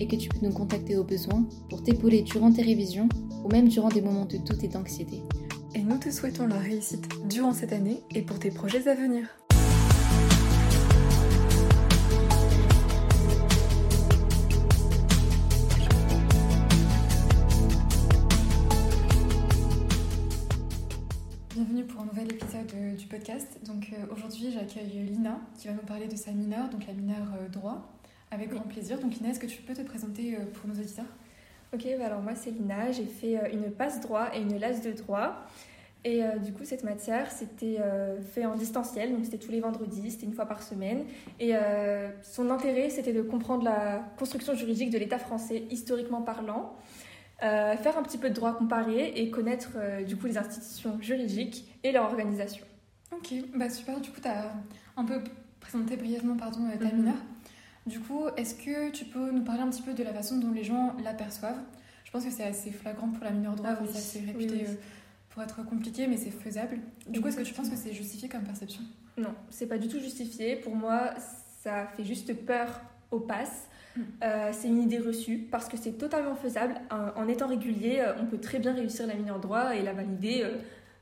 et que tu peux nous contacter au besoin pour t'épauler durant tes révisions ou même durant des moments de doute et d'anxiété. Et nous te souhaitons la réussite durant cette année et pour tes projets à venir. Bienvenue pour un nouvel épisode euh, du podcast. Donc euh, aujourd'hui j'accueille Lina qui va nous parler de sa mineure, donc la mineure euh, droit, avec grand plaisir. Donc Lina, est-ce que tu peux te présenter euh, pour nos auditeurs? Ok, bah alors moi c'est Lina, j'ai fait euh, une passe droit et une lasse de droit. Et euh, du coup, cette matière, c'était euh, fait en distanciel, donc c'était tous les vendredis, c'était une fois par semaine. Et euh, son intérêt, c'était de comprendre la construction juridique de l'État français, historiquement parlant, faire un petit peu de droit comparé et connaître du coup les institutions juridiques et leur organisation. Ok, bah super. Du coup, tu as un peu présenté brièvement pardon, ta mineure. Du coup, est-ce que tu peux nous parler un petit peu de la façon dont les gens l'aperçoivent? Je pense que c'est assez flagrant pour la mineure droit, Ah oui, c'est oui, réputé oui. euh, pour être compliqué, mais c'est faisable. Du coup, est-ce que tu penses que c'est justifié comme perception? Non, c'est pas du tout justifié. Pour moi, ça fait juste peur au pass. Mm. Euh, c'est une idée reçue parce que c'est totalement faisable. En, en étant régulier, euh, on peut très bien réussir la mineure droit et la valider euh,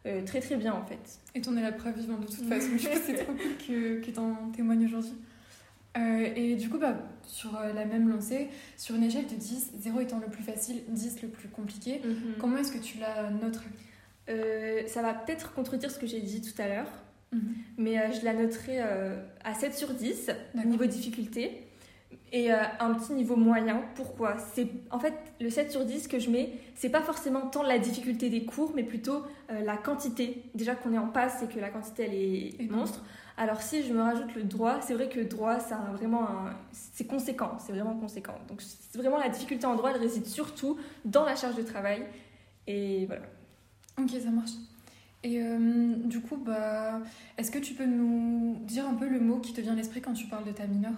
euh, très très bien en fait. Et t'en es la preuve vivante de toute façon. Du coup, c'est trop cool que, que t'en témoignes aujourd'hui. Euh, et du coup, bah, sur euh, la même lancée, sur une échelle de 10, 0 étant le plus facile, 10 le plus compliqué, comment est-ce que tu la noterais Euh, ça va peut-être contredire ce que j'ai dit tout à l'heure, Mhm. mais euh, je la noterai à 7 sur 10, D'accord. niveau difficulté, et un petit niveau moyen. Pourquoi? C'est, En fait, le 7 sur 10 que je mets, c'est pas forcément tant la difficulté des cours, mais plutôt la quantité. Déjà qu'on est en passe et que la quantité, elle est Énorme. monstre. Alors si je me rajoute le droit, c'est vrai que le droit, ça a vraiment un... c'est conséquent, c'est vraiment conséquent. Donc c'est vraiment la difficulté en droit, elle réside surtout dans la charge de travail. Et voilà. Ok, ça marche. Et euh, du coup, bah, est-ce que tu peux nous dire un peu le mot qui te vient à l'esprit quand tu parles de ta mineure?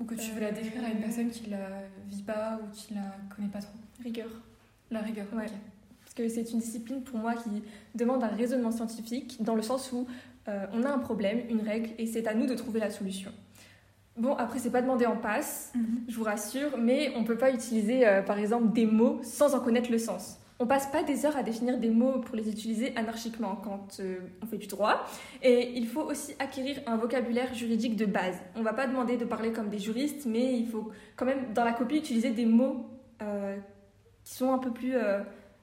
Ou que tu veux la décrire à une Euh. personne qui la vit pas ou qui la connaît pas trop? Rigueur. La rigueur, Ouais. Parce que c'est une discipline pour moi qui demande un raisonnement scientifique, dans le sens où euh, on a un problème, une règle, et c'est à nous de trouver la solution. Bon, après, c'est pas demandé en passe, Mhm. je vous rassure, mais on peut pas utiliser, euh, par exemple, des mots sans en connaître le sens. On passe pas des heures à définir des mots pour les utiliser anarchiquement quand euh, on fait du droit. Et il faut aussi acquérir un vocabulaire juridique de base. On va pas demander de parler comme des juristes, mais il faut quand même, dans la copie, utiliser des mots euh, qui sont un peu plus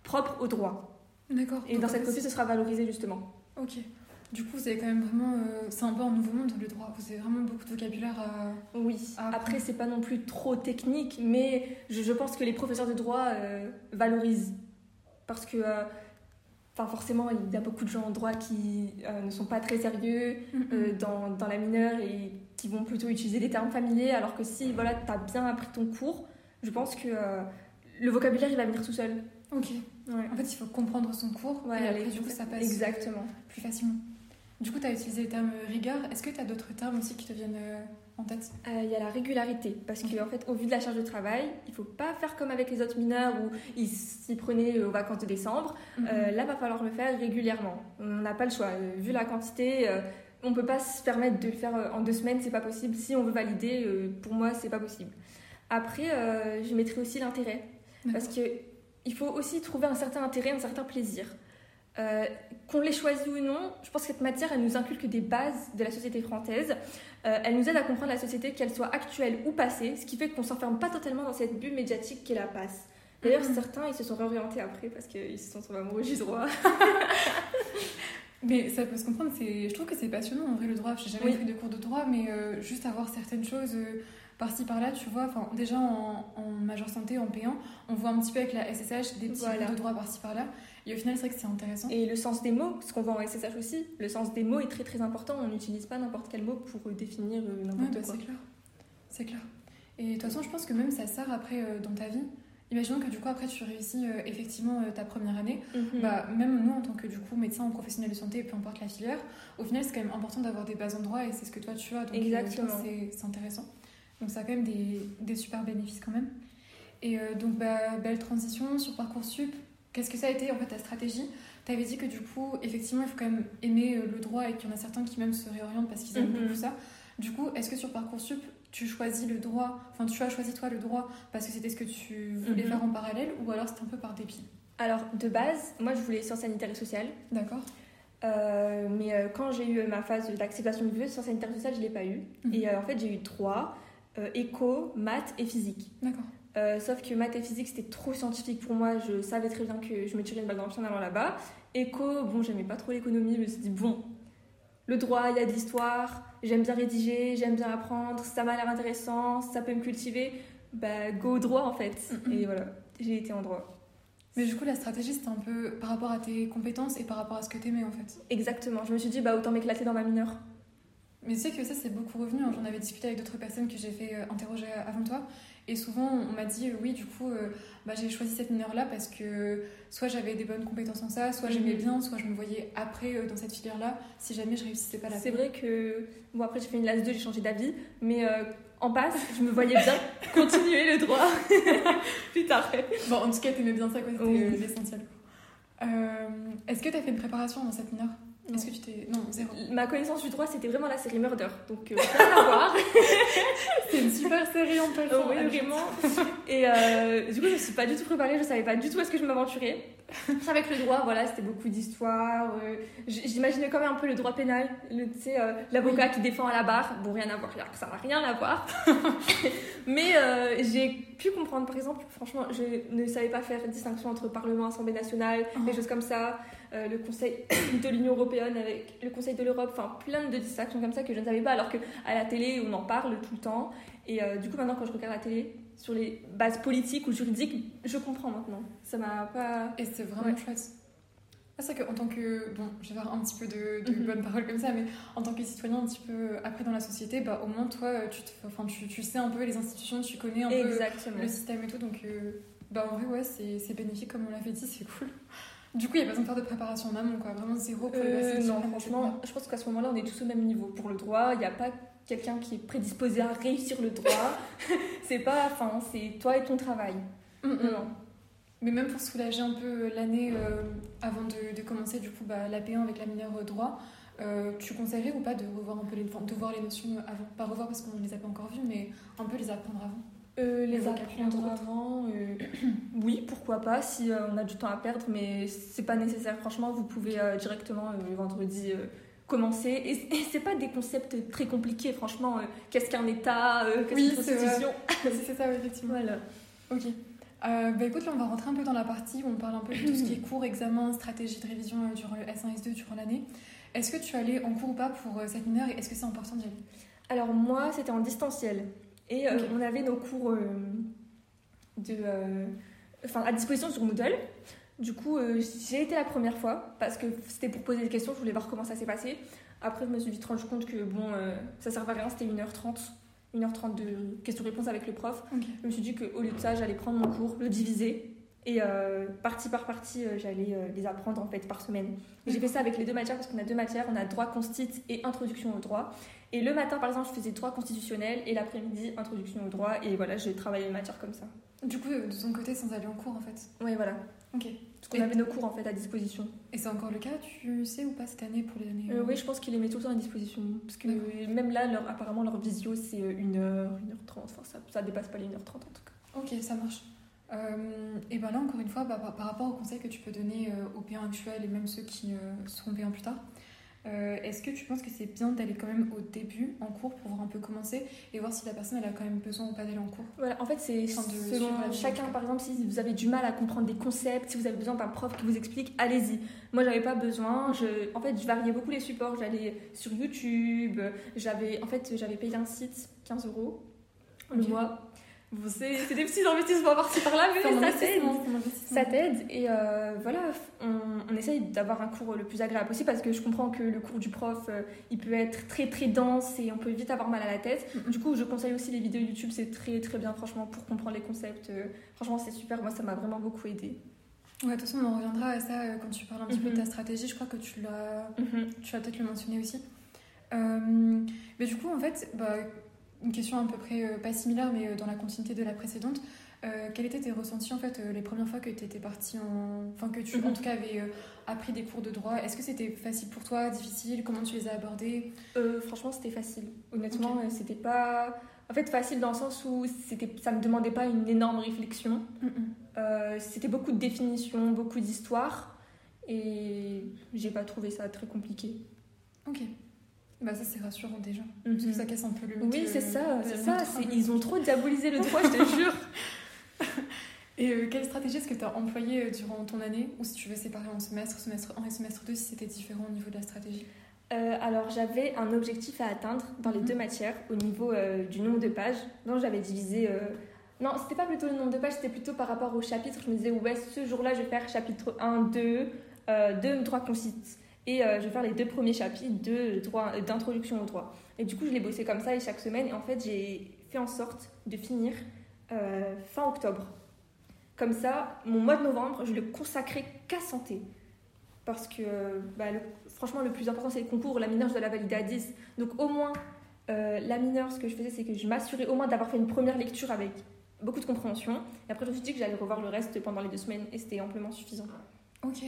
propres au droit. D'accord. Et dans cette copie, ce sera valorisé justement. Ok. Du coup, vous avez quand même vraiment. euh, c'est un peu un nouveau monde, le droit. Vous avez vraiment beaucoup de vocabulaire à. Oui. Ah, Après, c'est pas non plus trop technique, mais je, je pense que les professeurs de droit euh, valorisent. Parce que, euh, enfin, forcément, il y a beaucoup de gens en droit qui ne sont pas très sérieux dans, dans la mineure et qui vont plutôt utiliser des termes familiers, alors que si voilà, tu as bien appris ton cours, je pense que le vocabulaire, il va venir tout seul. Ok. Ouais. En fait, il faut comprendre son cours. Ouais, et après, du coup, ça passe Exactement. plus facilement. Du coup, tu as utilisé le terme rigueur. Est-ce que tu as d'autres termes aussi qui te viennent euh, en tête? Euh, Il y a la régularité, parce qu'en fait, au vu de la charge de travail, il faut pas faire comme avec les autres mineurs où ils s'y prenaient aux vacances de décembre. Euh, là, va falloir le faire régulièrement. On n'a pas le choix. Euh, vu la quantité, euh, on peut pas se permettre de le faire euh, en deux semaines, c'est pas possible. Si on veut valider, euh, pour moi, c'est pas possible. Après, euh, je mettrai aussi l'intérêt, parce que il faut aussi trouver un certain intérêt, un certain plaisir. Euh, qu'on l'ait choisi ou non, je pense que cette matière, elle nous inculque des bases de la société française. Euh, elle nous aide à comprendre la société, qu'elle soit actuelle ou passée, ce qui fait qu'on s'enferme pas totalement dans cette bulle médiatique qu'est la passe. D'ailleurs, Mhm. certains, ils se sont réorientés après parce qu'ils se sont tombés amoureux du droit. Mais ça peut se comprendre, je trouve que c'est passionnant en vrai le droit. J'ai jamais Oui. pris de cours de droit, mais euh, juste avoir certaines choses par-ci par-là, tu vois. Enfin, déjà en, en majeure santé, en P1, on voit un petit peu avec la SSH des petits Voilà. cours de droit par-ci par-là. Et au final, c'est vrai que c'est intéressant. Et le sens des mots, ce qu'on voit en SSH aussi, le sens des mots est très très important. On n'utilise pas n'importe quel mot pour euh, définir euh, Ouais, n'importe bah, quoi. c'est clair. C'est clair. Et de toute façon, je pense que même ça sert après euh, dans ta vie. imaginons que du coup après tu réussis euh, effectivement euh, ta première année, Mhm. bah, même nous en tant que du coup médecin ou professionnel de santé, peu importe la filière, au final c'est quand même important d'avoir des bases en droit et c'est ce que toi tu as, donc Exactement. c'est- intéressant. Donc ça a quand même des, des super bénéfices quand même. Et donc bah, belle transition sur Parcoursup, qu'est-ce que ça a été en fait ta stratégie? Tu avais dit que du coup effectivement il faut quand même aimer euh, le droit et qu'il y en a certains qui même se réorientent parce qu'ils aiment Mhm. beaucoup ça. Du coup, est-ce que sur Parcoursup, tu choisis le droit, enfin tu as choisi toi le droit parce que c'était ce que tu voulais Mhm. faire en parallèle ou alors c'était un peu par dépit? Alors, de base, moi, je voulais sciences sanitaires et sociales. D'accord. Euh, mais euh, quand j'ai eu ma phase d'acceptation du vœu, sciences sanitaires et sociales, je ne l'ai pas eu. Mhm. Et euh, en fait, j'ai eu trois éco, maths et physique. D'accord. Euh, sauf que maths et physique, c'était trop scientifique pour moi. Je savais très bien que je me tirais une balle dans le pied en allant là-bas. Éco, bon, j'aimais pas trop l'économie. Je me suis dit, bon, le droit, il y a de l'histoire. J'aime bien rédiger, j'aime bien apprendre. Ça m'a l'air intéressant, ça peut me cultiver. Bah, go droit en fait. Mhm. Et voilà, j'ai été en droit. Mais du coup, la stratégie, c'était un peu par rapport à tes compétences et par rapport à ce que t'aimais en fait. Exactement. Je me suis dit, bah, autant m'éclater dans ma mineure. Mais tu sais que ça, c'est beaucoup revenu. hein. J'en avais discuté avec d'autres personnes que j'ai fait euh, interroger avant toi. Et souvent, on m'a dit, euh, oui, du coup, euh, bah, j'ai choisi cette mineure-là parce que soit j'avais des bonnes compétences en ça, soit j'aimais Mhm. bien, soit je me voyais après euh, dans cette filière-là si jamais je réussissais pas la C'est vrai que, bon, après, j'ai fait une LAS 2, j'ai changé d'avis. Mais euh, en passe, je me voyais bien continuer le droit plus tard. Bon, en tout cas, t'aimais bien ça, quoi. C'était Oui. euh, l'essentiel. Euh, Est-ce que t'as fait une préparation dans cette mineure? Est-ce que tu t'es. Non, zéro. Ma connaissance du droit, c'était vraiment la série Murder. Donc, euh, rien à voir. C'est une super série, on peut le Oh, oui, vraiment. Et euh, du coup, je me suis pas du tout préparée, je savais pas du tout où est-ce que je m'aventurais. Avec le droit, voilà, c'était beaucoup d'histoires. euh, J'imaginais quand même un peu le droit pénal, le- tu sais, euh, l'avocat qui défend à la barre. Bon, rien à voir, ça n'a rien à voir. Mais euh, j'ai pu comprendre, par exemple, franchement, je ne savais pas faire distinction entre Parlement, Assemblée nationale, Oh. des choses comme ça, euh, le Conseil de l'Union européenne avec le Conseil de l'Europe, enfin plein de distractions comme ça que je ne savais pas, alors que à la télé, on en parle tout le temps. Et euh, du coup, maintenant, quand je regarde la télé, sur les bases politiques ou juridiques, je comprends maintenant. Ça m'a pas. Et c'est vraiment Ouais. chouette. Ah, C'est vrai qu'en tant que. Bon, je vais faire un petit peu de, de Mhm. bonnes paroles comme ça, mais en tant que citoyen un petit peu après dans la société, bah, au moins toi, tu, te- enfin, tu, tu sais un peu les institutions, tu connais un peu le système et tout, donc euh, bah, en vrai, ouais, c'est c'est bénéfique comme on l'avait dit, c'est cool. Du coup, il n'y a pas besoin de faire de préparation en amont, quoi. Vraiment zéro Euh, non, franchement, je pense qu'à ce moment-là, on est tous au même niveau pour le droit. Il n'y a pas quelqu'un qui est prédisposé à réussir le droit. c'est pas. Enfin, c'est toi et ton travail. Mm, mm. Non. Mais même pour soulager un peu l'année euh, avant de, de commencer du coup bah, l'AP1 avec la mineure euh, droit, euh, tu conseillerais ou pas de revoir un peu les, de voir les notions avant? Pas revoir parce qu'on ne les a pas encore vues, mais un peu les apprendre avant? Euh, les Le apprendre avant, euh, oui, pourquoi pas, si euh, on a du temps à perdre, mais c'est pas nécessaire. Franchement, vous pouvez directement euh, vendredi commencer. Et, et c'est pas des concepts très compliqués, franchement. qu'est-ce qu'un État Qu'est-ce Oui, qu'une constitution c'est ça, effectivement. Voilà. Ok. Bah écoute, là on va rentrer un peu dans la partie où on parle un peu de tout ce qui est cours, examen, stratégie de révision durant le S1, S2 durant l'année. Est-ce que tu allais en cours ou pas pour cette mineure et est-ce que c'est important d'y aller? Alors moi, c'était en distanciel. Et euh, on avait nos cours euh, de, euh, enfin, à disposition sur Moodle. Du coup, euh, j'ai été la première fois parce que c'était pour poser des questions, je voulais voir comment ça s'est passé. Après, je me suis vite rendu compte que bon, euh, ça servait à rien, c'était 1h30. 1h30 de questions-réponses avec le prof. Je me suis dit qu'au lieu de ça, j'allais prendre mon cours, le diviser. Et euh, partie par partie, j'allais les apprendre en fait par semaine. J'ai fait ça avec les deux matières parce qu'on a deux matières, on a droit constit et introduction au droit. Et le matin, par exemple, je faisais droit constitutionnel et l'après-midi, introduction au droit. Et voilà, j'ai travaillé les matières comme ça. Du coup, euh, de ton côté, sans aller en cours en fait. Oui, voilà. Ok. Parce qu'on avait nos cours en fait à disposition. Et c'est encore le cas, tu sais ou pas cette année pour les années Euh, oui, je pense qu'ils les mettent tout le temps à disposition. Parce que euh, même là, leur, apparemment, leur visio, c'est euh, 1h, 1h30. Enfin, ça, ça dépasse pas les 1h30 en tout cas. Ok, ça marche. Euh, et ben là, encore une fois, bah, par, par rapport aux conseils que tu peux donner euh, aux P1 actuels et même ceux qui euh, seront P1 plus tard, euh, est-ce que tu penses que c'est bien d'aller quand même au début en cours pour voir un peu commencer et voir si la personne elle a quand même besoin ou pas d'aller en cours Voilà, en fait, c'est selon chacun. Par exemple, si vous avez du mal à comprendre des concepts, si vous avez besoin d'un prof qui vous explique, allez-y. Moi, j'avais pas besoin. Je, en fait, je variais beaucoup les supports. J'allais sur YouTube. J'avais, en fait, j'avais payé un site 15 euros le mois. C'est des petits investissements par-ci par-là, mais ça t'aide. Ça t'aide et euh, voilà, on, on essaye d'avoir un cours le plus agréable possible parce que je comprends que le cours du prof, euh, il peut être très très dense et on peut vite avoir mal à la tête. Mhm. Du coup, je conseille aussi les vidéos YouTube, c'est très très bien franchement pour comprendre les concepts. Euh, franchement, c'est super, moi ça m'a vraiment beaucoup aidé. Ouais, de toute façon, on en reviendra à ça quand tu parles un petit peu de ta Mhm. stratégie. Je crois que tu l'as Tu vas peut-être le mentionner aussi. Mais du coup, en fait, bah, une question à peu près euh, pas similaire, mais euh, dans la continuité de la précédente. Euh, quels étaient tes ressentis en fait euh, les premières fois que tu étais partie en. Enfin, que tu en Mhm. tout cas avais euh, appris des cours de droit? Est-ce que c'était facile pour toi, difficile? Comment tu les as abordés? Franchement, c'était facile. Honnêtement, c'était pas. En fait, facile dans le sens où c'était, ça me demandait pas une énorme réflexion. C'était beaucoup de définitions, beaucoup d'histoires. Et j'ai pas trouvé ça très compliqué. Ok. Bah, ça, c'est rassurant déjà. Parce que ça casse un peu le mythe. Mhm. Oui, euh, c'est ça, de c'est ça. Ils ont trop diabolisé le droit, je te jure. Et euh, quelle stratégie est-ce que tu as employée euh, durant ton année? Ou si tu veux séparer en semestre, semestre 1 et semestre 2, si c'était différent au niveau de la stratégie? Euh, alors, j'avais un objectif à atteindre dans les Mhm. deux matières au niveau euh, du nombre de pages. Donc, j'avais divisé. euh, Non, c'était pas plutôt le nombre de pages, c'était plutôt par rapport au chapitre. Je me disais, ouais, ce jour-là, je vais faire chapitre 1, 2, euh, 2 droit concite. Et euh, je vais faire les deux premiers chapitres de droit- euh, d'introduction au droit. Et du coup, je l'ai bossé comme ça et chaque semaine. Et en fait, j'ai fait en sorte de finir euh, fin octobre. Comme ça, mon mois de novembre, je le consacrais qu'à santé. Parce que, bah, franchement, le plus important, c'est le concours. La mineure, je dois la valider à 10. Donc, au moins, la mineure, ce que je faisais, c'est que je m'assurais au moins d'avoir fait une première lecture avec beaucoup de compréhension. Et après, je me suis dit que j'allais revoir le reste pendant les deux semaines et c'était amplement suffisant. Ok.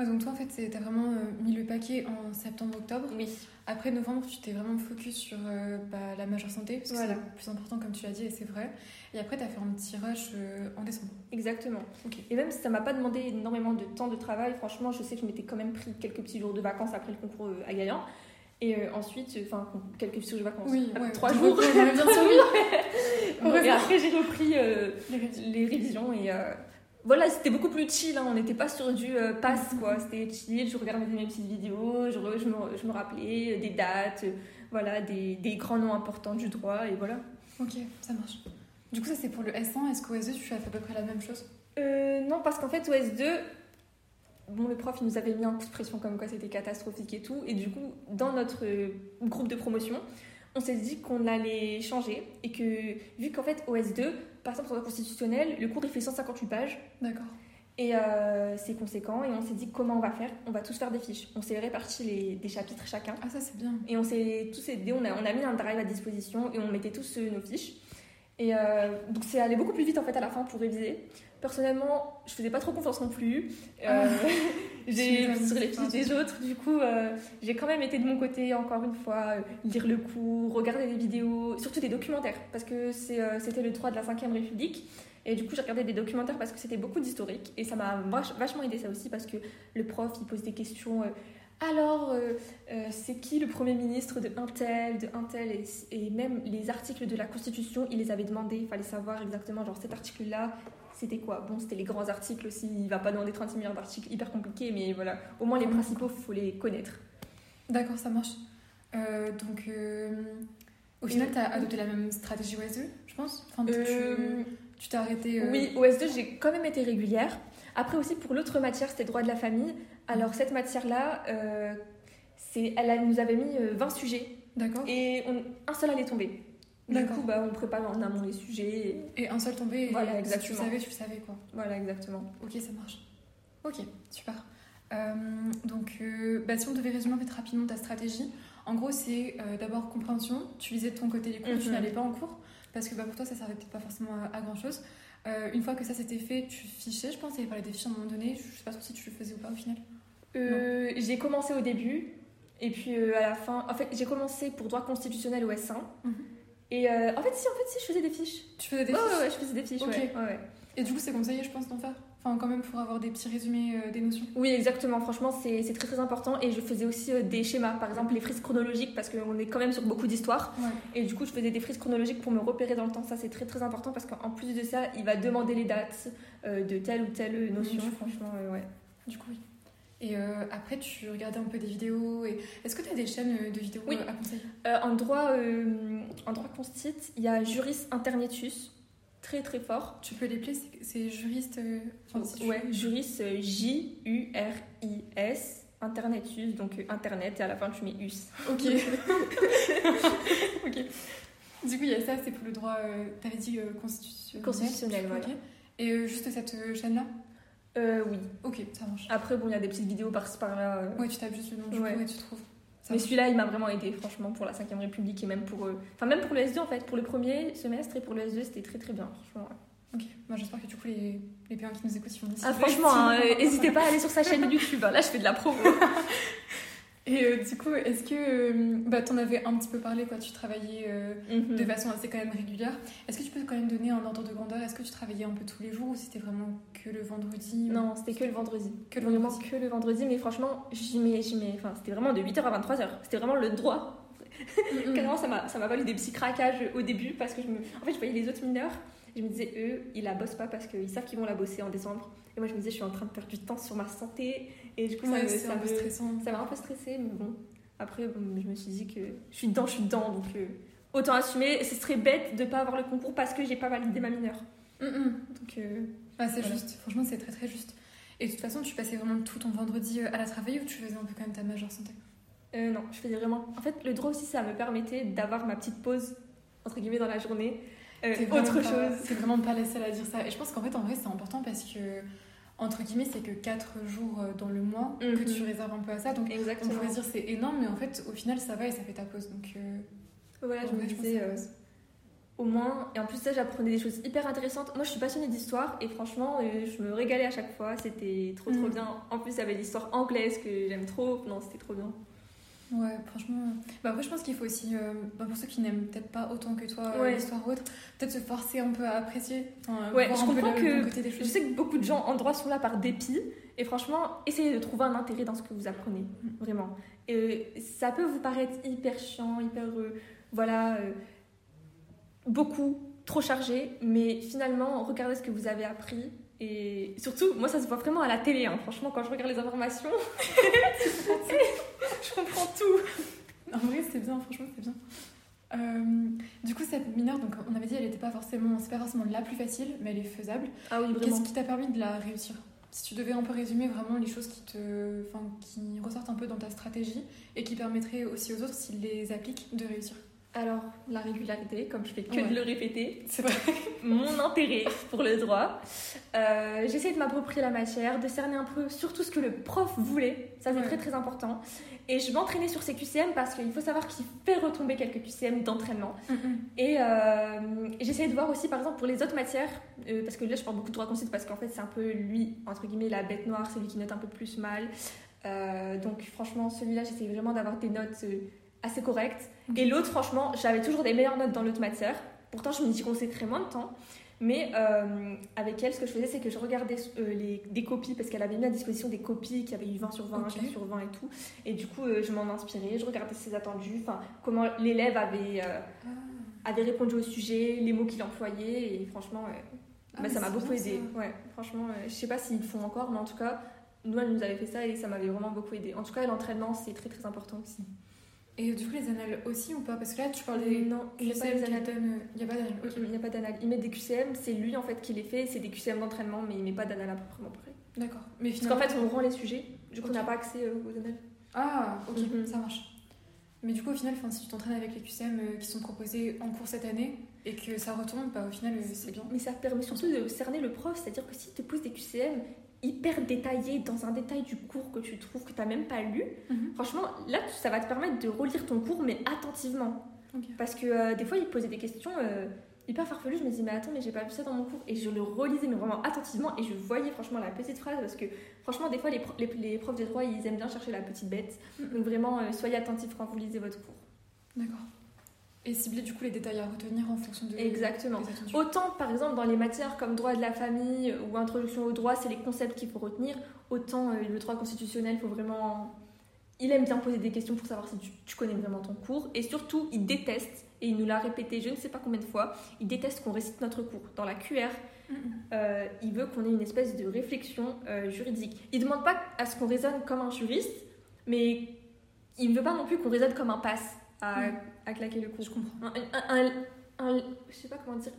Ouais, donc toi, en fait, t'as vraiment euh, mis le paquet en septembre-octobre. Oui. Après novembre, tu t'es vraiment focus sur euh, bah, la majeure santé, parce que Voilà. c'est le plus important, comme tu l'as dit, et c'est vrai. Et après, t'as fait un petit rush euh, en décembre. Exactement. Et même si ça m'a pas demandé énormément de temps de travail, franchement, je sais que je m'étais quand même pris quelques petits jours de vacances après le concours euh, à Gaillan. Et euh, ensuite, euh, enfin, quelques petits jours de vacances. Oui, ouais. Trois jours. bien sûr et Heureusement. après, j'ai repris euh, les révisions. les révisions et euh, voilà, c'était beaucoup plus chill. hein. On n'était pas sur du euh, pass, quoi. C'était chill. Je regardais mes petites vidéos, je, je, me, je me rappelais euh, des dates, euh, voilà, des, des grands noms importants du droit et voilà. Ok, ça marche. Du coup, ça c'est pour le S1. Est-ce qu'au S2, tu as fait à peu près la même chose? Euh, non, parce qu'en fait, au S2, bon, le prof il nous avait mis un coup de pression comme quoi c'était catastrophique et tout. Et du coup, dans notre groupe de promotion, on s'est dit qu'on allait changer et que, vu qu'en fait, au S2, par exemple, sur le constitutionnel, le cours il fait 158 pages. D'accord. Et euh, c'est conséquent. Et on s'est dit comment on va faire On va tous faire des fiches. On s'est réparti les, des chapitres chacun. Ah, ça c'est bien. Et on s'est tous aidés. On a, on a mis un drive à disposition et on mettait tous euh, nos fiches. Et euh, donc c'est allé beaucoup plus vite en fait à la fin pour réviser. Personnellement, je faisais pas trop confiance non plus. Euh, j'ai Tu m'étonnes. sur les fiches des autres. Du coup, euh, j'ai quand même été de mon côté encore une fois euh, lire le cours, regarder des vidéos, surtout des documentaires parce que euh, c'était le droit de la 5ème République. Et du coup, j'ai regardé des documentaires parce que c'était beaucoup d'historique. Et ça m'a vach- vachement aidé ça aussi parce que le prof, il pose des questions. euh, alors, euh, euh, c'est qui le premier ministre de un tel, de un tel et, et même les articles de la Constitution, il les avait demandés. Il fallait savoir exactement, genre cet article-là, c'était quoi? Bon, c'était les grands articles aussi. Il va pas demander 36 milliards d'articles hyper compliqués, mais voilà. Au moins, les principaux, faut les connaître. D'accord, ça marche. Euh, donc, euh, au final, t'as adopté la même stratégie au S2, je pense? Enfin, tu- Euh, tu t'es arrêté. euh, Oui, au S2, j'ai quand même été régulière. Après aussi, pour l'autre matière, c'était droit de la famille. Alors, cette matière-là, elle a- nous avait mis euh, 20 sujets D'accord. et on- un seul allait tomber. Du D'accord. coup, bah, on prépare en amont les sujets. et- Et un seul tombé. et Voilà, si exactement. Tu savais, tu savais quoi. Voilà, exactement. Ok, ça marche. Ok, super. Euh, donc, euh, bah, si on devait résumer en fait, rapidement ta stratégie, en gros, c'est euh, d'abord compréhension. Tu lisais de ton côté les cours, tu Mhm. n'allais pas en cours parce que bah, pour toi, ça servait peut-être pas forcément à, à grand chose. Euh, une fois que ça s'était fait, tu fichais, je pense, il y avait parlé des fiches à un moment donné. Je sais pas trop si tu le faisais ou pas au final. Euh, j'ai commencé au début et puis euh, à la fin. En fait, j'ai commencé pour droit constitutionnel au S1. Mhm. Et euh, en fait, si, en fait, si, je faisais des fiches. Tu faisais des fiches ouais, ouais, je faisais des fiches. Ouais. Et du coup, c'est conseillé, je pense, d'en faire. Enfin, quand même, pour avoir des petits résumés euh, des notions. Oui, exactement. Franchement, c'est c'est très très important. Et je faisais aussi euh, des schémas, par exemple les frises chronologiques, parce qu'on est quand même sur beaucoup d'histoires. Ouais. Et du coup, je faisais des frises chronologiques pour me repérer dans le temps. Ça, c'est très très important parce qu'en plus de ça, il va demander les dates euh, de telle ou telle notion. Oui. Franchement, ouais. Du coup, oui. Et euh, après, tu regardais un peu des vidéos. Et... Est-ce que tu as des chaînes euh, de vidéos Oui. euh, à conseiller? Euh, en droit, euh, en droit constit, il y a Juris Internetus. très très fort. Tu peux l'épeler, c'est- c'est juriste. enfin, si tu- ouais, Juris, J-U-R-I-S, Internetus, donc Internet, et à la fin tu mets US. Ok. ok. Du coup, il y a ça, c'est pour le droit, t'avais dit constitutionnel. Constitutionnel, voilà. Et juste cette chaîne-là? Euh, oui. Ok, ça marche. Après, bon, il y a des petites vidéos par-ci par-là. euh. Ouais, tu tapes juste le nom du Ouais. et tu trouves. Ça Mais celui-là, il m'a vraiment aidé, franchement, pour la 5ème République et même pour, euh, enfin, même pour le S2 en fait. Pour le premier semestre et pour le S2, c'était très très bien, franchement. ouais. Ok, moi j'espère que du coup les, les P1 qui nous écoutent ils vont Ah, franchement, hein, euh, n'hésitez pas à aller sur sa chaîne YouTube. hein. Là, je fais de la promo. Et euh, du coup, est-ce que. euh, bah, t'en avais un petit peu parlé quand tu travaillais euh, Mhm. de façon assez quand même régulière. Est-ce que tu peux quand même donner un ordre de grandeur? Est-ce que tu travaillais un peu tous les jours ou c'était vraiment que le vendredi? Non, c'était que le vendredi. Que le Vraiment vendredi. que le vendredi, mais franchement, j'y mets, j'y mets. Enfin, c'était vraiment de 8h à 23h. C'était vraiment le droit. Mm, mm. Carrément, ça m'a, valu des petits craquages au début parce que je me. En fait, je voyais les autres mineurs. Je me disais, eux, ils la bossent pas parce qu'ils savent qu'ils vont la bosser en décembre. Et moi, je me disais, je suis en train de perdre du temps sur ma santé. Et du coup, ça Ouais, me- ça un peu me- stressant. ça m'a un peu stressée, mais bon. Après, bon, je me suis dit que je suis dedans, je suis dedans, donc euh, autant assumer. Ce serait bête de pas avoir le concours parce que j'ai pas validé ma mineure. Mm, mm. Donc, euh, Ah, c'est Voilà. juste, franchement, c'est très très juste. Et de toute façon, tu passais vraiment tout ton vendredi euh, à la travailler ou tu faisais un peu quand même ta majeure santé? Euh, non, je faisais vraiment. En fait, le droit aussi, ça me permettait d'avoir ma petite pause, entre guillemets, dans la journée. Euh, autre pas- chose. C'est vraiment pas la seule à dire ça. Et je pense qu'en fait, en vrai, c'est important parce que, entre guillemets, c'est que 4 jours euh, dans le mois que Mhm. tu réserves un peu à ça. Donc, on Exactement. pourrait se dire c'est énorme, mais en fait, au final, ça va et ça fait ta pause. Donc, euh, Voilà, je en me disais, euh, au moins. Et en plus, ça, j'apprenais des choses hyper intéressantes. Moi, je suis passionnée d'histoire et franchement, euh, je me régalais à chaque fois. C'était trop, trop Mhm. bien. En plus, il y avait l'histoire anglaise que j'aime trop. Non, c'était trop bien. Ouais, franchement. Bah après, je pense qu'il faut aussi, euh, bah, pour ceux qui n'aiment peut-être pas autant que toi euh, Ouais. l'histoire ou autre, peut-être se forcer un peu à apprécier. Ouais, je comprends le, que- côté des Je sais que beaucoup de gens en droit sont là par dépit. Et franchement, essayez de trouver un intérêt dans ce que vous apprenez. Vraiment. Et euh, ça peut vous paraître hyper chiant, hyper. euh, voilà. euh, beaucoup, trop chargé. Mais finalement, regardez ce que vous avez appris. Et surtout, moi, ça se voit vraiment à la télé. hein. Franchement, quand je regarde les informations, comprends tout. En vrai, c'est bien, franchement, c'est bien. Euh, du coup, cette mineure, donc on avait dit, elle n'était pas forcément, c'est pas forcément la plus facile, mais elle est faisable. Ah oui, Qu'est-ce qui t'a permis de la réussir? Si tu devais un peu résumer vraiment les choses qui te, enfin, qui ressortent un peu dans ta stratégie et qui permettraient aussi aux autres, s'ils les appliquent, de réussir? Alors, la régularité, comme je fais que Ouais. de le répéter, C'est mon intérêt pour le droit. Euh, J'essaie de m'approprier la matière, de cerner un peu surtout ce que le prof voulait. Ça, c'est Ouais. très très important. Et je m'entraînais sur ces QCM parce qu'il faut savoir qu'il fait retomber quelques QCM d'entraînement. Et euh, j'essayais de voir aussi, par exemple, pour les autres matières, euh, parce que là, je parle beaucoup de droit parce qu'en fait, c'est un peu lui, entre guillemets, la bête noire, c'est lui qui note un peu plus mal. Euh, donc, franchement, celui-là, j'essayais vraiment d'avoir des notes assez correctes. Et l'autre, franchement, j'avais toujours des meilleures notes dans l'autre matière. Pourtant, je me dis consacrais moins de temps. Mais euh, avec elle, ce que je faisais, c'est que je regardais euh, les, des copies, parce qu'elle avait mis à disposition des copies qui avaient eu 20 sur 20, Ok. 15 sur 20 et tout. Et du coup, euh, je m'en inspirais, je regardais ses attendus, enfin, comment l'élève avait, Ah. avait répondu au sujet, les mots qu'il employait. Et franchement, Ah, bah, ça m'a beaucoup aidé. Ouais, franchement, je sais pas s'ils le font encore, mais en tout cas, nous, elle nous avait fait ça et ça m'avait vraiment beaucoup aidé. En tout cas, l'entraînement, c'est très très important aussi. Et du coup, les annales aussi ou pas? Parce que là, tu parles des Non, il n'y a pas. Il n'y a pas d'annales. Ok. Il n'y a pas d'anal. Il met des QCM, c'est lui en fait qui les fait, c'est des QCM d'entraînement, mais il met pas d'anal à proprement parler. D'accord. Mais Parce qu'en finalement. fait, on rend les sujets, du coup, on n'a pas accès euh, aux annales. Ah, ok, ça marche. Mais du coup, au final, enfin, si tu t'entraînes avec les QCM euh, qui sont proposés en cours cette année et que ça retombe, bah, au final, euh, c'est bien. Mais ça permet surtout de cerner le prof, c'est-à-dire que s'il te pose des QCM hyper détaillés dans un détail du cours que tu trouves que tu n'as même pas lu, Mhm. franchement, là, ça va te permettre de relire ton cours, mais attentivement. Parce que euh, des fois, il posait des questions euh, hyper farfelues. Je me disais, mais attends, mais j'ai pas vu ça dans mon cours. Et je le relisais, mais vraiment attentivement. Et je voyais franchement la petite phrase. Parce que franchement, des fois, les, pro- les, les profs de droit, ils aiment bien chercher la petite bête. Mhm. Donc vraiment, euh, soyez attentifs quand vous lisez votre cours. D'accord. Et cibler du coup les détails à retenir en fonction de. Exactement. des. Autant, par exemple, dans les matières comme droit de la famille ou introduction au droit, c'est les concepts qu'il faut retenir. Autant euh, le droit constitutionnel, il faut vraiment. Il aime bien poser des questions pour savoir si tu, tu connais vraiment ton cours. Et surtout, il déteste, et il nous l'a répété je ne sais pas combien de fois, il déteste qu'on récite notre cours. Dans la QR, euh, il veut qu'on ait une espèce de réflexion euh, juridique. Il ne demande pas à ce qu'on raisonne comme un juriste, mais il ne veut pas non plus qu'on raisonne comme un passe à, Mhm. À claquer le cours. Je comprends. Un, un- un- un- je sais pas comment dire.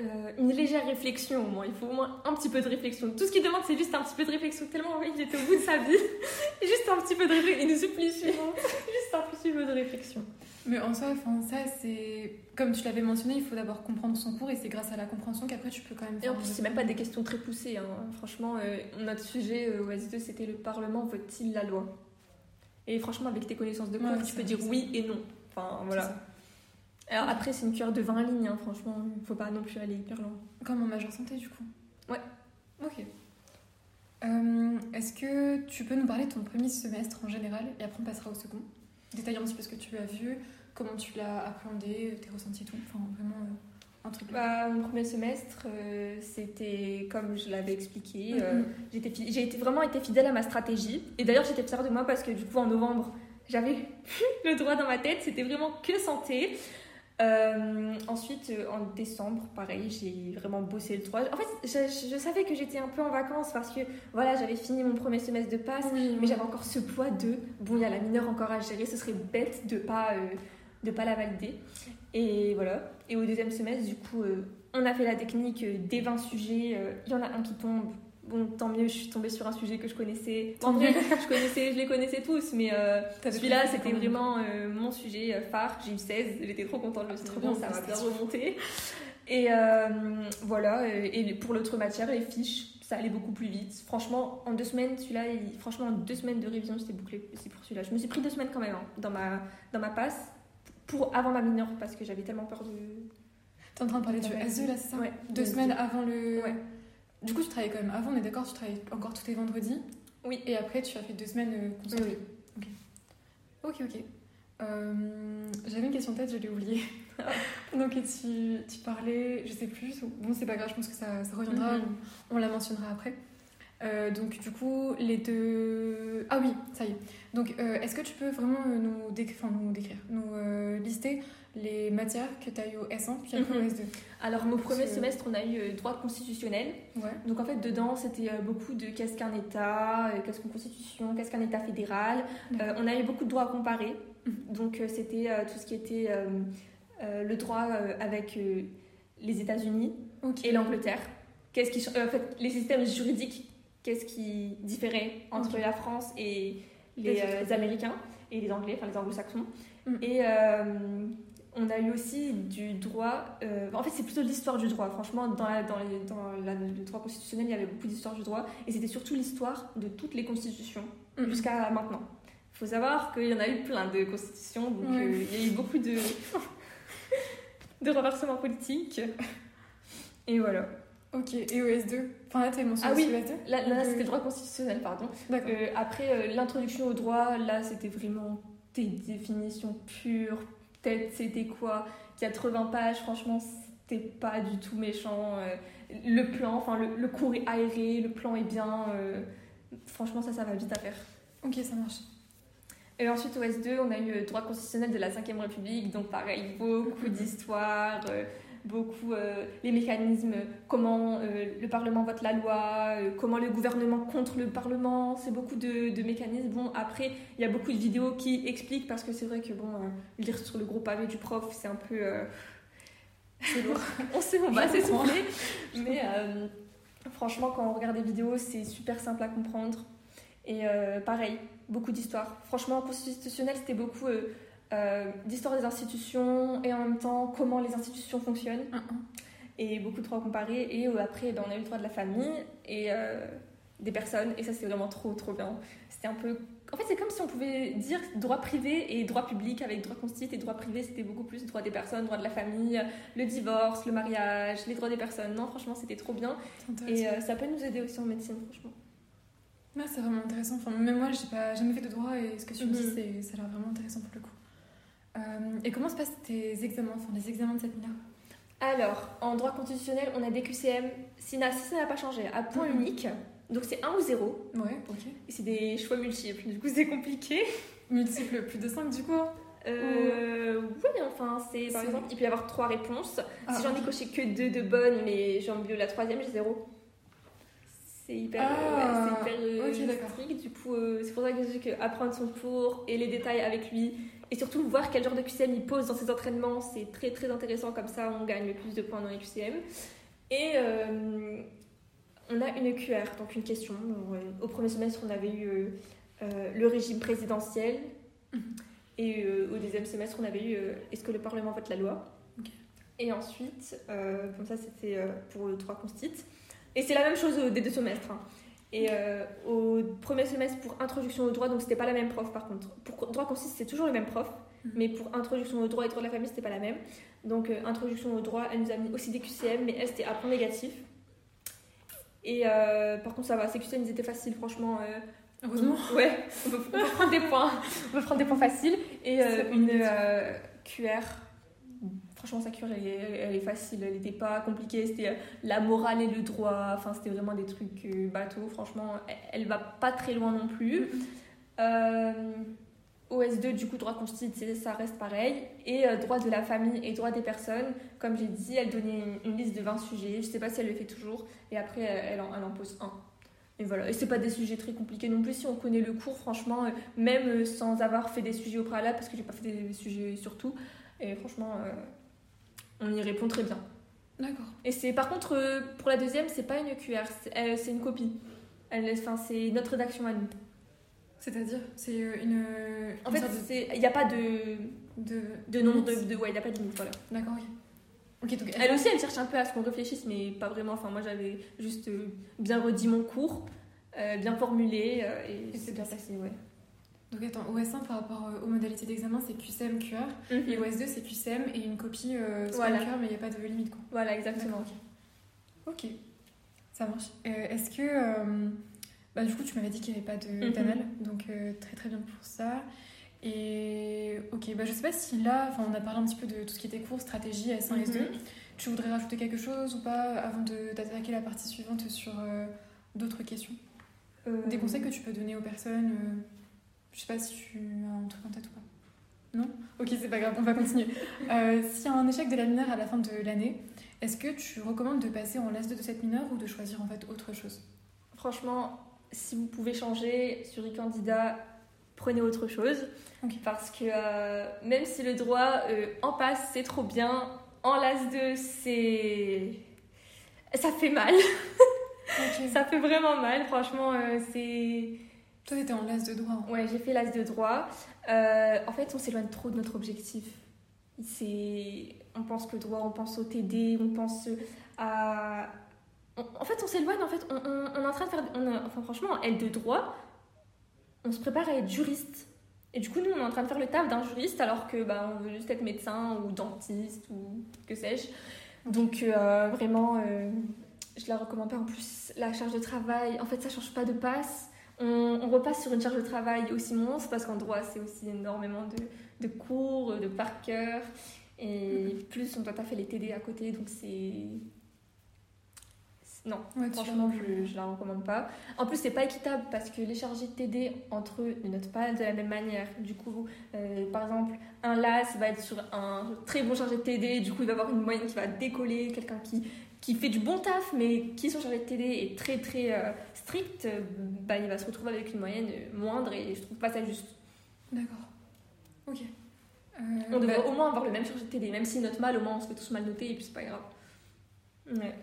euh, une légère réflexion au moins. Il faut au moins un petit peu de réflexion. Tout ce qu'il demande, c'est juste un petit peu de réflexion. Tellement il était au bout de sa vie. juste un petit peu de réflexion. Il nous supplie suivant. juste un petit peu de réflexion. Mais en soi, enfin, ça, c'est. Comme tu l'avais mentionné, il faut d'abord comprendre son cours et c'est grâce à la compréhension qu'après tu peux quand même. Et en plus, c'est même pas des questions très poussées. Hein. Franchement, euh, notre sujet euh, au S2, c'était le Parlement vote-t-il la loi? Et franchement, avec tes connaissances de cours, tu peux dire oui et non. Enfin, voilà. Alors après, c'est une cure de 20 lignes, hein, franchement, il faut pas non plus aller hyper loin. Comme en major santé, du coup Ouais. Ok. Euh, est-ce que tu peux nous parler de ton premier semestre en général et après on passera au second? Détailler un petit peu ce que tu as vu, comment tu l'as appréhendé, tes ressentis, tout. Enfin, vraiment euh, un truc. Bah, mon premier semestre, euh, c'était comme je l'avais expliqué. Mm-hmm. j'ai été, vraiment été fidèle à ma stratégie. Et d'ailleurs, j'étais fière de moi parce que du coup, en novembre, j'avais plus le droit dans ma tête. C'était vraiment que santé. Euh, ensuite, euh, en décembre, pareil, j'ai vraiment bossé le 3. En fait, je, savais que j'étais un peu en vacances parce que voilà, j'avais fini mon premier semestre de passe, mais j'avais encore ce poids de bon, il y a la mineure encore à gérer, ce serait bête de pas euh, de pas la valider. Et voilà. Et au deuxième semestre, du coup, on a fait la technique des 20 sujets. Il y en a un qui tombe, bon, tant mieux, je suis tombée sur un sujet que je connaissais. En vrai, je, connaissais, je les connaissais tous, mais euh, celui-là, c'était vraiment euh, mon sujet euh, phare. J'ai eu 16, j'étais trop contente, je me suis bon, ça va bien remonter. Et voilà, et pour l'autre matière, les fiches, ça allait beaucoup plus vite. Franchement, en deux semaines, celui-là, franchement, en deux semaines de révision, j'étais bouclée c'est pour celui-là. Je me suis pris deux semaines quand même hein, dans, ma, dans ma passe, pour, avant ma mineure, parce que j'avais tellement peur de. T'es en train de parler du SE là, c'est ça Ouais. Deux semaines avant le. Ouais. Du coup, tu travaillais quand même avant, on est d'accord Tu travaillais encore tous les vendredis Oui. Et après, tu as fait deux semaines euh, Oui. Ok, ok. ok. Euh, j'avais une question de tête, je l'ai oubliée. Donc, tu, tu, parlais, je sais plus, bon, c'est pas grave, je pense que ça, ça reviendra, mhm. on, la mentionnera après. Euh, donc, du coup, les deux. Ah oui, ça y est. Donc, est-ce que tu peux vraiment nous, décrire, enfin, nous, décrire, nous lister les matières que tu as eu au S1 puis après au mhm. S2 Alors, mon premier semestre, on a eu euh, droit constitutionnel. Donc, en fait, dedans, c'était euh, beaucoup de qu'est-ce qu'un État, euh, qu'est-ce qu'une constitution, qu'est-ce qu'un État fédéral. on a eu beaucoup de droits comparés. Mhm. Donc, c'était tout ce qui était le droit avec les États-Unis et l'Angleterre. Qu'est-ce qui, en fait, les systèmes juridiques, qu'est-ce qui différait entre la France et les, Américains et les Anglais, enfin les Anglo-Saxons. Mhm. Et on a eu aussi du droit. Euh, en fait, c'est plutôt l'histoire du droit. Franchement, dans, dans, le droit constitutionnel, il y avait beaucoup d'histoire du droit. Et c'était surtout l'histoire de toutes les constitutions mm. jusqu'à maintenant. Il faut savoir qu'il y en a eu plein de constitutions. Donc, euh, il y a eu beaucoup de, de renversements politiques. Et voilà. Ok, et OS 2 Enfin, là, tu mentionné ah oui, Là, là c'était le droit constitutionnel, pardon. Euh, après, l'introduction au droit, là, c'était vraiment des définitions pures, peut-être c'était quoi? 80 pages, franchement, c'était pas du tout méchant. Euh, le plan, enfin, le, cours est aéré, le plan est bien. Euh, franchement, ça, ça va vite à faire. Ok, ça marche. Et ensuite, au S2, on a eu droit constitutionnel de la 5ème République, donc pareil, beaucoup d'histoires. Beaucoup euh, les mécanismes, comment euh, le Parlement vote la loi, euh, comment le gouvernement contre le Parlement, c'est beaucoup de, de, mécanismes. Bon, après, il y a beaucoup de vidéos qui expliquent, parce que c'est vrai que bon, lire sur le gros pavé du prof, c'est un peu... c'est lourd. on sait, on va s'essouffler. Mais franchement, quand on regarde des vidéos, c'est super simple à comprendre. Et pareil, beaucoup d'histoires. Franchement, constitutionnel, c'était beaucoup d'histoire des institutions et en même temps comment les institutions fonctionnent. Et beaucoup de droits comparés. Et euh, après, ben, on a eu le droit de la famille et euh, des personnes. Et ça, c'est vraiment trop, trop bien. C'était un peu. En fait, c'est comme si on pouvait dire droit privé et droit public avec droit constitué. Et droit privé, c'était beaucoup plus droit des personnes, droit de la famille, le divorce, le mariage, les droits des personnes. Non, franchement, c'était trop bien. Et ça peut nous aider aussi en médecine, franchement. c'est vraiment intéressant. Enfin, même moi, j'ai pas jamais fait de droit et ce que tu me dis, mhm. ça a l'air vraiment intéressant pour le coup. Euh, et comment se passent tes examens, enfin les examens de cette mineur Alors, en droit constitutionnel, on a des QCM, si, ça n'a pas changé, à point mhm. unique. Donc c'est 1 ou 0. Ouais, ok. Et c'est des choix multiples, du coup c'est compliqué. Multiples, plus de 5 du coup? Euh, Oui, enfin, c'est par exemple, il peut y avoir 3 réponses. Ah, si j'en ai coché que 2 de bonnes, mais j'en ai la troisième, j'ai 0. C'est hyper, ah, hyper euh, strict. Du coup, euh, c'est pour ça que je dis qu'apprendre son cours et les détails avec lui, et surtout voir quel genre de QCM il pose dans ses entraînements. C'est très très intéressant, comme ça on gagne le plus de points dans les QCM. Et euh, on a une QR, donc une question. Au premier semestre, on avait eu le régime présidentiel. Mhm. Et au deuxième semestre, on avait eu est-ce que le Parlement vote la loi? Et ensuite, comme ça c'était pour le 3 constites. Et c'est la même chose des deux semestres. Hein. Et euh, au premier semestre pour introduction au droit, donc c'était pas la même prof par contre. Pour droit consiste, c'est toujours le même prof, mhm. mais pour introduction au droit et droit de la famille, c'était pas la même. Donc euh, introduction au droit, elle nous a mis aussi des QCM, mais elle c'était à point négatif. Et euh, par contre, ça va, ces QCM ils étaient faciles, franchement. Heureusement. Ouais, on peut, prendre des points. on peut prendre des points faciles. Et une QR Franchement, sa cure, elle, est facile, elle n'était pas compliquée. C'était euh, la morale et le droit. Enfin, c'était vraiment des trucs euh, bateaux. Franchement, elle, va pas très loin non plus. Euh, OS2, du coup, droit constitué, ça reste pareil. Et droit de la famille et droit des personnes, comme j'ai dit, elle donnait une, liste de 20 sujets. Je sais pas si elle le fait toujours. Et après, elle en, elle en pose un. Et voilà. Et c'est pas des sujets très compliqués non plus si on connaît le cours, franchement, même sans avoir fait des sujets au préalable, parce que j'ai pas fait des sujets surtout. Et franchement, on y répond très bien. D'accord. Et c'est par contre euh, pour la deuxième, c'est pas une QR, c'est une copie. Elle, enfin, c'est notre rédaction à nous. C'est-à-dire, c'est euh, une. En fait, il n'y a pas de de, de nombre de, de, ouais, il n'y a pas de limite, voilà. D'accord. Ok. donc elle, aussi, elle cherche un peu à ce qu'on réfléchisse, mais pas vraiment. Enfin, moi, j'avais juste euh, bien redit mon cours, bien formulé, et, et c'est bien passé, ouais. Donc attends, OS1 par rapport euh, aux modalités d'examen, c'est QCM, QR. Mhm. Et OS2, c'est QCM et une copie euh, voilà. QR, mais il n'y a pas de limite. Quoi. Voilà, exactement. Ok, ça marche. Euh, est-ce que. Euh, bah, du coup, tu m'avais dit qu'il n'y avait pas d'anal, mhm. donc très très bien pour ça. Et ok, bah, je sais pas si là, on a parlé un petit peu de tout ce qui était cours, stratégie, S1, et S2. Tu voudrais rajouter quelque chose ou pas avant d'attaquer la partie suivante sur d'autres questions? Des conseils que tu peux donner aux personnes je sais pas si tu as un truc en tête ou pas. Non? Ok, c'est pas grave, on va continuer. euh, S'il y a un échec de la mineure à la fin de l'année, est-ce que tu recommandes de passer en LAS 2 de cette mineure ou de choisir en fait autre chose? Franchement, si vous pouvez changer sur e-candidat, prenez autre chose. Parce que euh, même si le droit euh, en passe, c'est trop bien, en LAS 2, c'est. Ça fait mal. ça fait vraiment mal, franchement, euh, c'est toi, t'étais en LAS de droit. Hein. Ouais, j'ai fait l'AS de droit. Euh, en fait, on s'éloigne trop de notre objectif. C'est... On pense que droit, on pense au TD, on pense à... En fait, on s'éloigne, en fait, on, on, est en train de faire... Enfin, franchement, elle de droit, on se prépare à être juriste. Et du coup, nous, on est en train de faire le taf d'un juriste alors que bah, on veut juste être médecin ou dentiste ou que sais-je. Donc, euh, vraiment, euh, je la recommande pas. En plus, la charge de travail, en fait, ça change pas de passe on, repasse sur une charge de travail aussi monstre parce qu'en droit, c'est aussi énormément de, cours, de par cœur. Et plus, on doit faire les TD à côté, donc c'est. Non, franchement, je, je la recommande pas. En plus, c'est pas équitable parce que les chargés de TD entre eux ne notent pas de la même manière. Du coup, euh, par exemple, un LAS va être sur un très bon chargé de TD, du coup, il va avoir une moyenne qui va décoller, quelqu'un qui qui fait du bon taf, mais qui sont chargés de TD est très très euh, strict, euh, bah, il va se retrouver avec une moyenne moindre et je trouve pas ça juste. D'accord. Ok. Euh, on devrait bah au moins avoir le même chargé de TD, même si note mal, au moins on se fait tous mal noter et puis c'est pas grave. Ouais.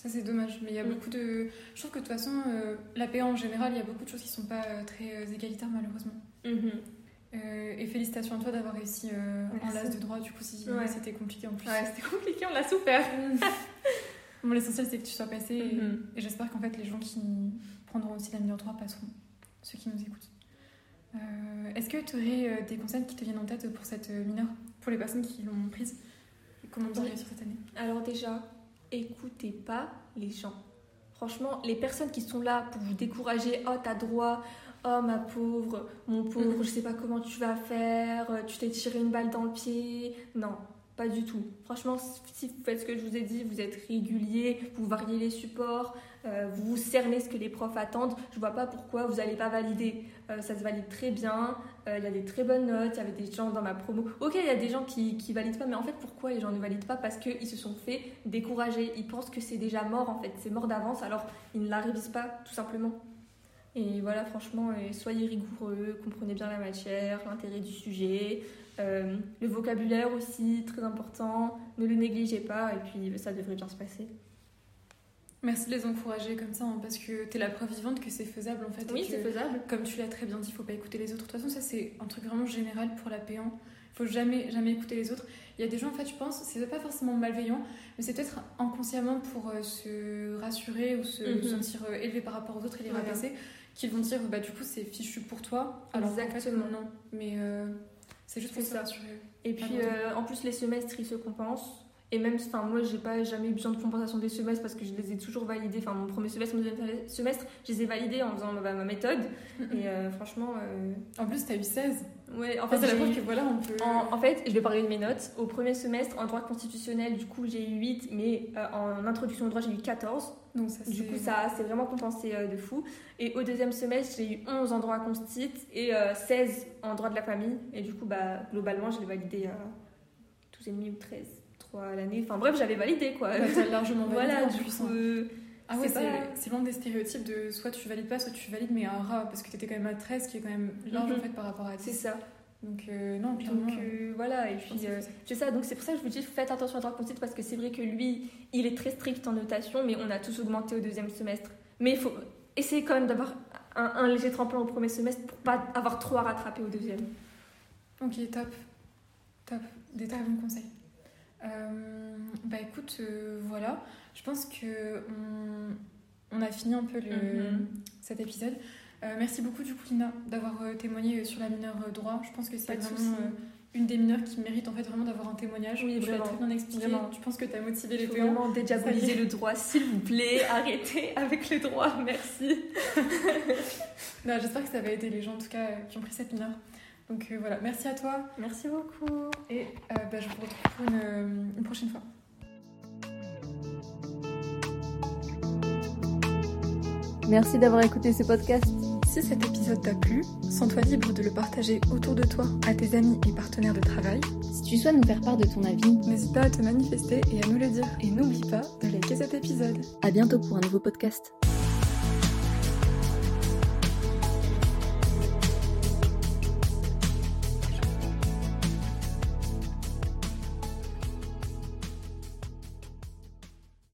Ça c'est dommage, mais il y a mm. beaucoup de. Je trouve que de toute façon, la PA en général, il y a beaucoup de choses qui sont pas très égalitaires malheureusement. Mm-hmm. Euh, et félicitations à toi d'avoir réussi euh, en LAS de droit, du coup, si c'était compliqué en plus. Ouais, c'était compliqué, on l'a souffert. bon, l'essentiel, c'est que tu sois passé et, mm-hmm. j'espère qu'en fait, les gens qui prendront aussi la en droit passeront, ceux qui nous écoutent. Euh, est-ce que tu aurais des conseils qui te viennent en tête pour cette mineure, pour les personnes qui l'ont prise? Comment bien réussir cette année? Alors, déjà, écoutez pas les gens. Franchement, les personnes qui sont là pour vous décourager, oh, t'as droit, Oh ma pauvre, mon pauvre, mm. je sais pas comment tu vas faire, tu t'es tiré une balle dans le pied. Non, pas du tout. Franchement, si vous faites ce que je vous ai dit, vous êtes régulier, vous variez les supports, euh, vous cernez ce que les profs attendent, je vois pas pourquoi vous n'allez pas valider. Euh, ça se valide très bien, euh, il y a des très bonnes notes, il y avait des gens dans ma promo. Ok, il y a des gens qui, qui valident pas, mais en fait, pourquoi les gens ne valident pas? Parce qu'ils se sont fait décourager. Ils pensent que c'est déjà mort en fait, c'est mort d'avance, alors ils ne la révisent pas tout simplement. Et voilà, franchement, euh, soyez rigoureux, comprenez bien la matière, l'intérêt du sujet, euh, le vocabulaire aussi, très important, ne le négligez pas et puis ça devrait bien se passer. Merci de les encourager comme ça, hein, parce que tu es la preuve vivante que c'est faisable en fait. Oui, c'est faisable. Comme tu l'as très bien dit, il faut pas écouter les autres. De toute façon, ça c'est un truc vraiment général pour la P1. Il faut jamais, jamais écouter les autres. Il y a des gens, en fait, je pense, c'est pas forcément malveillant, mais c'est peut-être inconsciemment pour euh, se rassurer ou se Mhm. sentir euh, élevé par rapport aux autres et les Voilà. rabaisser, qu'ils vont dire, bah du coup, c'est fichu pour toi. Alors fait, Exactement. non. Mais euh, c'est juste pour C'est se ça. rassurer. Et puis en plus les semestres ils se compensent. Et même, enfin moi j'ai pas jamais eu besoin de compensation des semestres parce que je les ai toujours validés. Enfin mon premier semestre, mon deuxième semestre, je les ai validés en faisant bah, ma méthode. Et euh, franchement, euh, En plus, t'as eu 16. ouais, en Enfin, fait c'est la preuve que voilà, on peut. En, en fait, je vais parler de mes notes. Au premier semestre, en droit constitutionnel, du coup, j'ai eu 8, mais euh, en introduction au droit, j'ai eu 14. Donc, ça, Du coup, ça c'est vraiment compensé euh, de fou. Et au deuxième semestre, j'ai eu 11 en droit constit et euh, 16 en droit de la famille. Et du coup, bah, globalement, je l'ai validé à 12,5 ou 13, 3 à l'année. Enfin bref, j'avais validé quoi. Largement validé voilà, du coup. euh, Ah ouais, C'est loin des stéréotypes de soit tu valides pas, soit tu valides, mais un rat, parce que t'étais quand même à 13, qui est quand même large Mhm. en fait par rapport à 10. c'est ça. Donc, euh, non, clairement. Donc euh, voilà, et puis euh, c'est- ça. Donc c'est pour ça que je vous dis faites attention à droit constit parce que c'est vrai que lui, il est très strict en notation, mais on a tous augmenté au deuxième semestre. Mais il faut essayer quand même d'avoir un, un léger tremplin au premier semestre pour pas avoir trop à rattraper au deuxième. Ok, top. Top. Des très bons conseils. Euh, bah écoute, euh, voilà. Je pense que on, on a fini un peu le, Mhm. cet épisode. Euh, merci beaucoup du coup Lina d'avoir témoigné sur la mineure droit. Je pense que c'est vraiment une des mineures qui mérite en fait vraiment d'avoir un témoignage. Oui, tu vraiment. très bien expliqué. Vraiment. Je pense que tu as motivé les péons. vraiment dédiaboliser le droit, s'il vous plaît. Arrêtez avec le droit, merci. Non, J'espère que ça va aider les gens en tout cas qui ont pris cette mineure. Donc euh, voilà, merci à toi Merci beaucoup. et euh, bah, je vous retrouve pour une, euh, une prochaine fois. Merci d'avoir écouté ce podcast. Si cet épisode t'a plu, sens-toi libre de le partager autour de toi à tes amis et partenaires de travail. Si tu souhaites nous faire part de ton avis, N'hésite pas à te manifester et à nous le dire. Et n'oublie pas de liker cet épisode. à bientôt pour un nouveau podcast.